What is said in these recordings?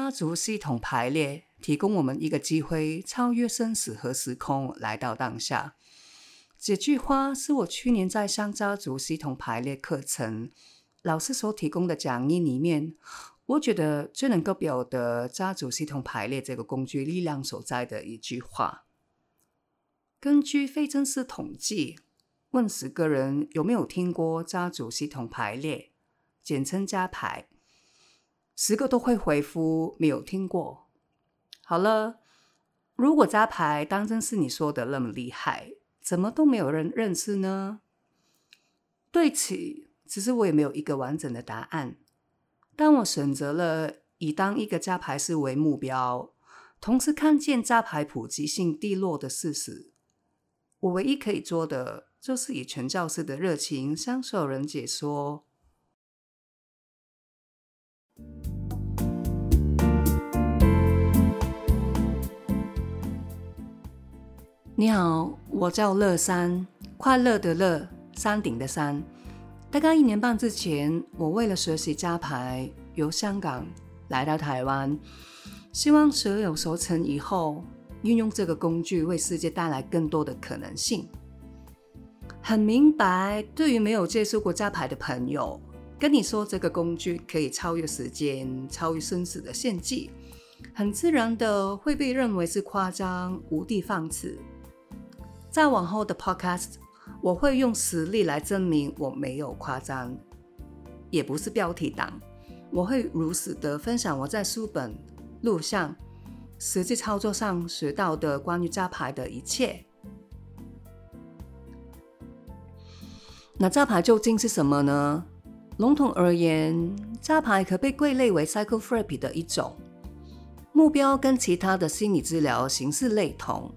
家族系统排列提供我们一个机会，超越生死和时空，来到当下。这句话是我去年在上家族系统排列课程老师所提供的讲义里面，我觉得最能够表达家族系统排列这个工具力量所在的一句话。根据非正式统计，问十个人有没有听过家族系统排列，简称家排。十个都会回复没有听过。好了，如果扎牌当真是你说的那么厉害，怎么都没有人认识呢？对此，其实我也没有一个完整的答案。当我选择了以当一个扎牌师为目标，同时看见扎牌普及性低落的事实，我唯一可以做的就是以全教师的热情向所有人解说。你好，我叫乐山，快乐的乐，山顶的山。大概一年半之前，我为了学习加牌，由香港来到台湾，希望学有所成以后，运用这个工具为世界带来更多的可能性。很明白，对于没有接触过加牌的朋友，跟你说这个工具可以超越时间、超越生死的献祭，很自然的会被认为是夸张、无的放矢。在往后的 Podcast，我会用实例来证明我没有夸张，也不是标题党。我会如实的分享我在书本、录像、实际操作上学到的关于扎牌的一切。那扎牌究竟是什么呢？笼统而言，扎牌可被归类为 psychotherapy 的一种，目标跟其他的心理治疗形式类同。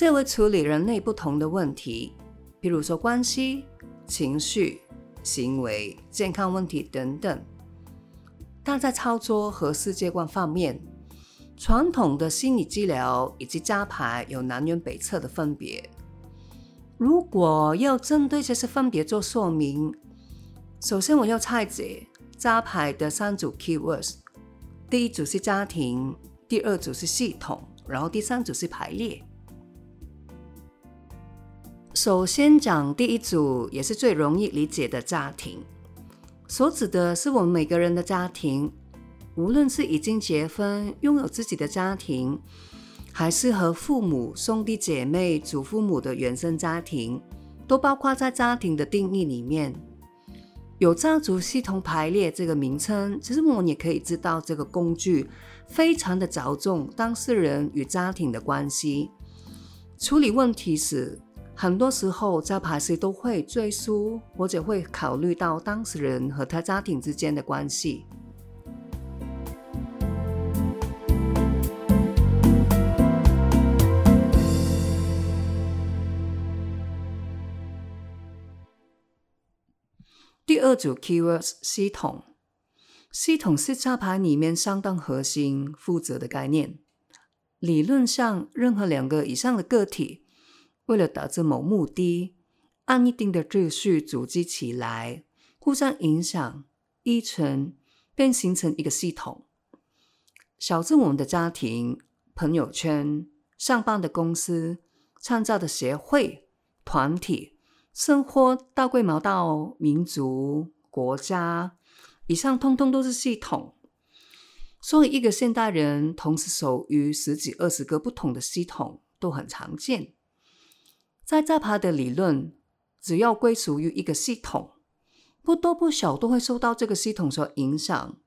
这会处理人类不同的问题，比如说关系、情绪、行为、健康问题等等。但在操作和世界观方面，传统的心理治疗以及加牌有南辕北辙的分别。如果要针对这些分别做说明，首先我要拆解加牌的三组 keywords：第一组是家庭，第二组是系统，然后第三组是排列。首先讲第一组，也是最容易理解的家庭，所指的是我们每个人的家庭，无论是已经结婚、拥有自己的家庭，还是和父母、兄弟姐妹、祖父母的原生家庭，都包括在家庭的定义里面。有家族系统排列这个名称，其实我们也可以知道，这个工具非常的着重当事人与家庭的关系，处理问题时。很多时候，在排师都会追溯或者会考虑到当事人和他家庭之间的关系。第二组 keywords 系统，系统是插牌里面相当核心、负责的概念。理论上，任何两个以上的个体。为了达至某目的，按一定的秩序组织起来，互相影响、依存，便形成一个系统。小至我们的家庭、朋友圈、上班的公司、参加的协会、团体，生活到规模到民族、国家，以上通通都是系统。所以，一个现代人同时属于十几、二十个不同的系统，都很常见。在扎帕的理论，只要归属于一个系统，不多不少都会受到这个系统所影响。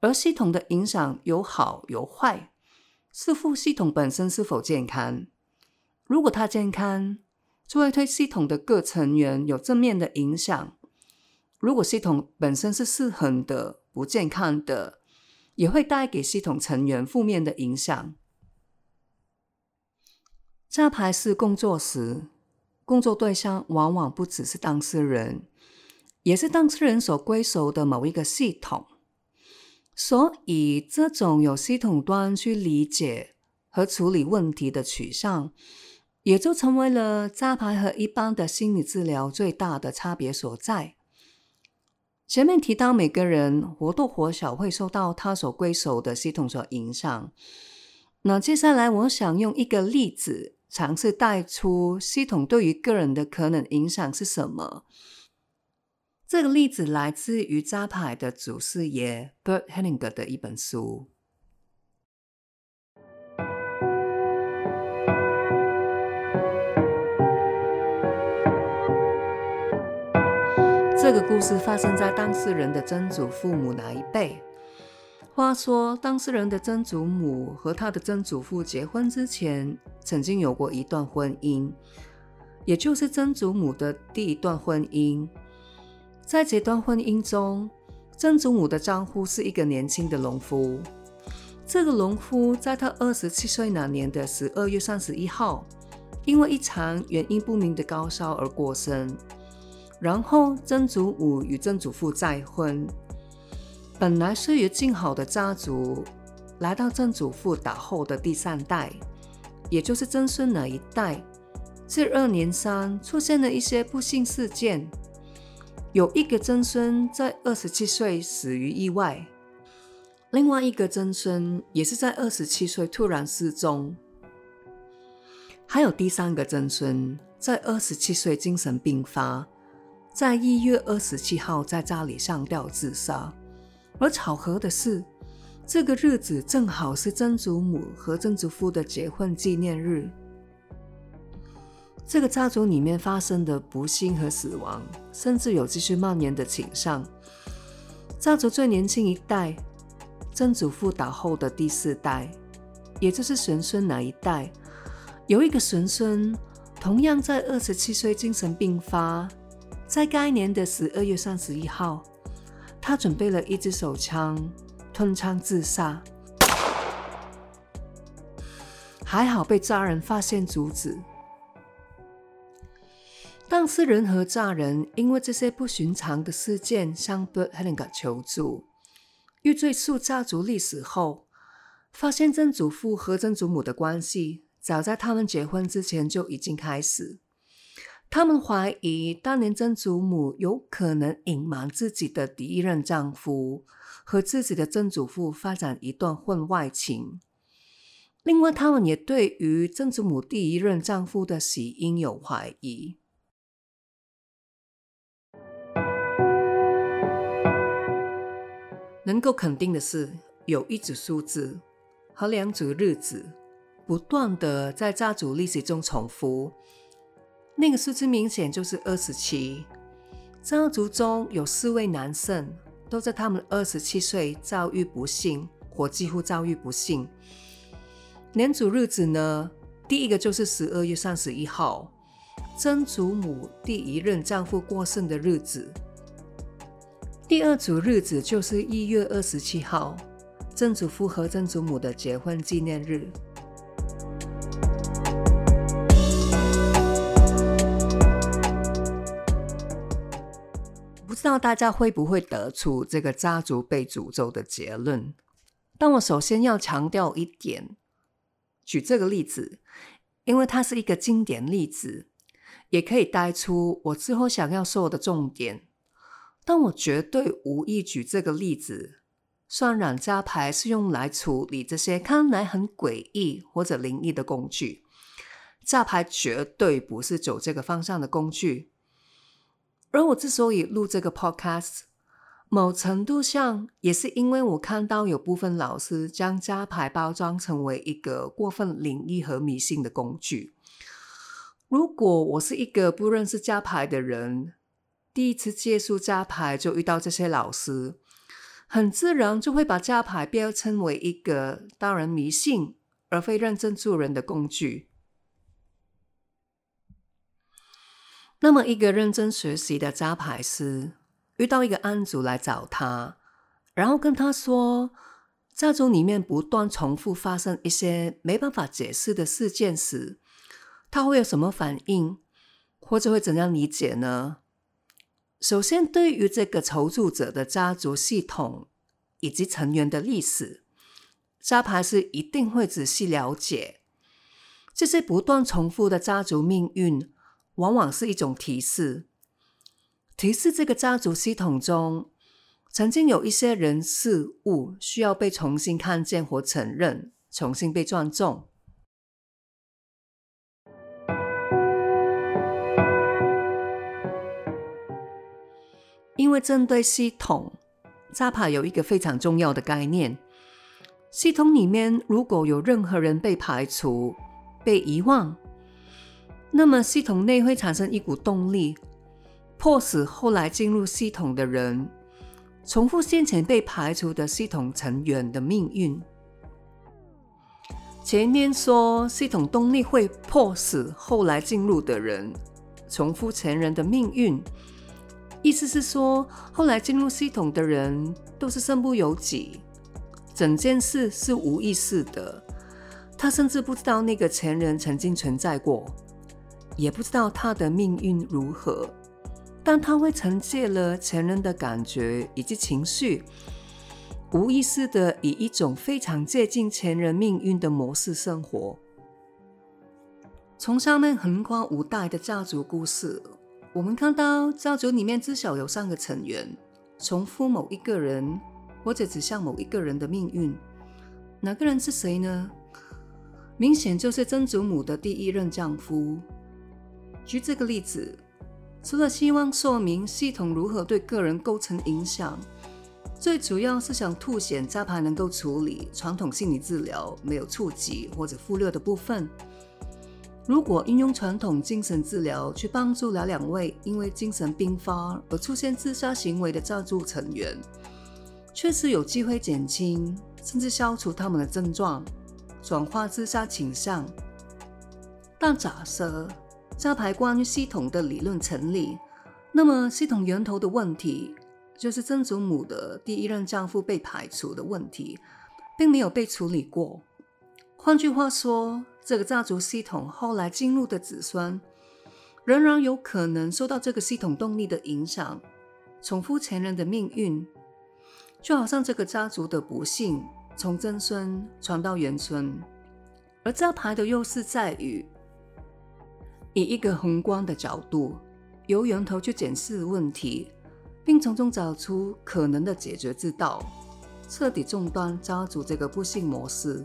而系统的影响有好有坏，视乎系统本身是否健康。如果它健康，就会对系统的各成员有正面的影响；如果系统本身是失衡的、不健康的，也会带给系统成员负面的影响。扎牌是工作时，工作对象往往不只是当事人，也是当事人所归属的某一个系统。所以，这种有系统端去理解和处理问题的取向，也就成为了扎牌和一般的心理治疗最大的差别所在。前面提到每个人或多或少会受到他所归属的系统所影响。那接下来，我想用一个例子，尝试带出系统对于个人的可能影响是什么。这个例子来自于扎牌的祖师爷 Bert Hellinger 的一本书。这个故事发生在当事人的曾祖父母那一辈。话说，当事人的曾祖母和他的曾祖父结婚之前，曾经有过一段婚姻，也就是曾祖母的第一段婚姻。在这段婚姻中，曾祖母的丈夫是一个年轻的农夫。这个农夫在他二十七岁那年的十二月三十一号，因为一场原因不明的高烧而过身。然后，曾祖母与曾祖父再婚。本来岁月静好的家族，来到曾祖父打后的第三代，也就是曾孙那一代，这二年三出现了一些不幸事件。有一个曾孙在二十七岁死于意外，另外一个曾孙也是在二十七岁突然失踪，还有第三个曾孙在二十七岁精神病发，在一月二十七号在家里上吊自杀。而巧合的是，这个日子正好是曾祖母和曾祖父的结婚纪念日。这个家族里面发生的不幸和死亡，甚至有继续蔓延的倾向。家族最年轻一代，曾祖父倒后的第四代，也就是玄孙那一代，有一个玄孙，同样在二十七岁精神病发，在该年的十二月三十一号。他准备了一支手枪，吞枪自杀，还好被家人发现阻止。当事人和家人因为这些不寻常的事件向 berthelinger 求助，欲追溯家族历史后，发现曾祖父和曾祖母的关系早在他们结婚之前就已经开始。他们怀疑当年曾祖母有可能隐瞒自己的第一任丈夫和自己的曾祖父发展一段婚外情。另外，他们也对于曾祖母第一任丈夫的死因有怀疑。能够肯定的是，有一组数字和两组日子不断的在家族历史中重复。那个数字明显就是二十七。家族中有四位男性，都在他们二十七岁遭遇不幸，或几乎遭遇不幸。年组日子呢？第一个就是十二月三十一号，曾祖母第一任丈夫过世的日子。第二组日子就是一月二十七号，曾祖父和曾祖母的结婚纪念日。不知道大家会不会得出这个家族被诅咒的结论？但我首先要强调一点，举这个例子，因为它是一个经典例子，也可以带出我之后想要说的重点。但我绝对无意举这个例子，算染加牌是用来处理这些看来很诡异或者灵异的工具，炸牌绝对不是走这个方向的工具。而我之所以录这个 podcast，某程度上也是因为我看到有部分老师将加牌包装成为一个过分灵异和迷信的工具。如果我是一个不认识加牌的人，第一次接触加牌就遇到这些老师，很自然就会把加牌标称为一个当人迷信而非认真做人的工具。那么，一个认真学习的扎牌师遇到一个案主来找他，然后跟他说，家族里面不断重复发生一些没办法解释的事件时，他会有什么反应，或者会怎样理解呢？首先，对于这个求助者的家族系统以及成员的历史，扎牌师一定会仔细了解这些不断重复的家族命运。往往是一种提示，提示这个家族系统中曾经有一些人事物需要被重新看见或承认，重新被尊重。因为针对系统，扎帕有一个非常重要的概念：系统里面如果有任何人被排除、被遗忘，那么系统内会产生一股动力，迫使后来进入系统的人重复先前被排除的系统成员的命运。前面说系统动力会迫使后来进入的人重复前人的命运。意思是说，后来进入系统的人都是身不由己，整件事是无意识的。他甚至不知道那个前人曾经存在过，也不知道他的命运如何，但他会承接了前人的感觉以及情绪，无意识的以一种非常接近前人命运的模式生活。从上面横跨五代的家族故事。我们看到家族里面至少有三个成员重复某一个人，或者指向某一个人的命运。哪个人是谁呢？明显就是曾祖母的第一任丈夫。举这个例子，除了希望说明系统如何对个人构成影响，最主要是想凸显扎牌能够处理传统心理治疗没有触及或者忽略的部分。如果应用传统精神治疗去帮助了两位因为精神病发而出现自杀行为的家族成员，确实有机会减轻甚至消除他们的症状，转化自杀倾向。但假设扎牌关于系统的理论成立，那么系统源头的问题，就是曾祖母的第一任丈夫被排除的问题，并没有被处理过。换句话说，这个家族系统后来进入的子孙，仍然有可能受到这个系统动力的影响，重复前人的命运，就好像这个家族的不幸从曾孙传到元孙。而这牌的优势在于，以一个宏观的角度，由源头去检视问题，并从中找出可能的解决之道，彻底中断家族这个不幸模式。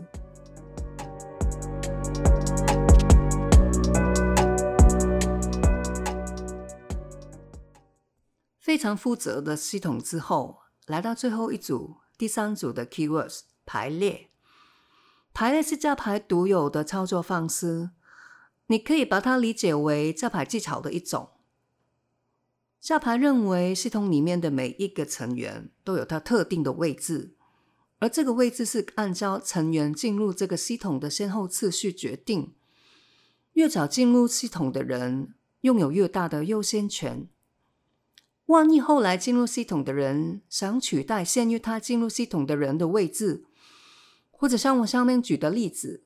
非常负责的系统之后，来到最后一组，第三组的 keywords 排列。排列是加牌独有的操作方式，你可以把它理解为加牌技巧的一种。加牌认为系统里面的每一个成员都有它特定的位置，而这个位置是按照成员进入这个系统的先后次序决定。越早进入系统的人，拥有越大的优先权。万一后来进入系统的人想取代先于他进入系统的人的位置，或者像我上面举的例子，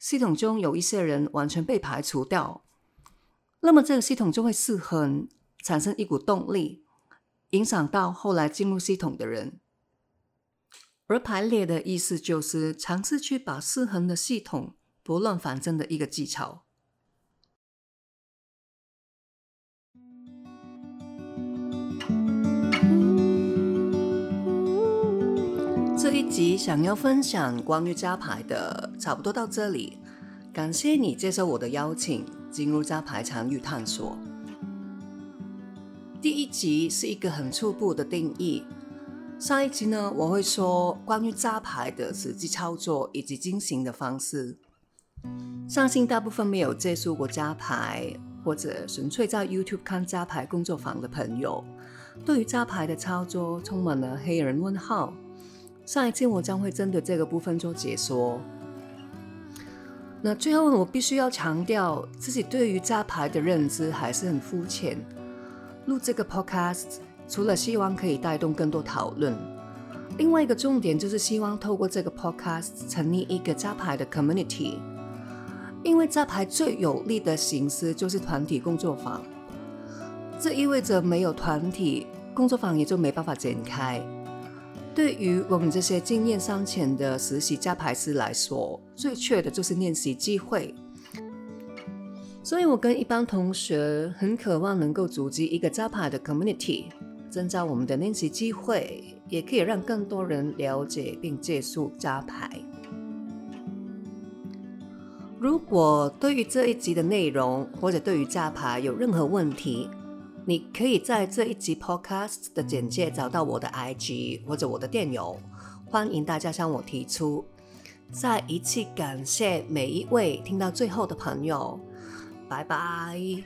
系统中有一些人完全被排除掉，那么这个系统就会失衡，产生一股动力，影响到后来进入系统的人。而排列的意思就是尝试去把失衡的系统拨乱反正的一个技巧。一集想要分享关于加牌的，差不多到这里。感谢你接受我的邀请，进入加牌参与探索。第一集是一个很初步的定义。上一集呢，我会说关于加牌的实际操作以及进行的方式。相信大部分没有接触过加牌，或者纯粹在 YouTube 看加牌工作坊的朋友，对于加牌的操作充满了黑人问号。上一期我将会针对这个部分做解说。那最后我必须要强调，自己对于扎牌的认知还是很肤浅。录这个 podcast 除了希望可以带动更多讨论，另外一个重点就是希望透过这个 podcast 成立一个扎牌的 community。因为扎牌最有力的形式就是团体工作坊，这意味着没有团体工作坊也就没办法展开。对于我们这些经验尚浅的实习加牌师来说，最缺的就是练习机会。所以我跟一帮同学很渴望能够组织一个加牌的 community，增加我们的练习机会，也可以让更多人了解并接触扎牌。如果对于这一集的内容或者对于扎牌有任何问题，你可以在这一集 Podcast 的简介找到我的 IG 或者我的电邮，欢迎大家向我提出。再一次感谢每一位听到最后的朋友，拜拜。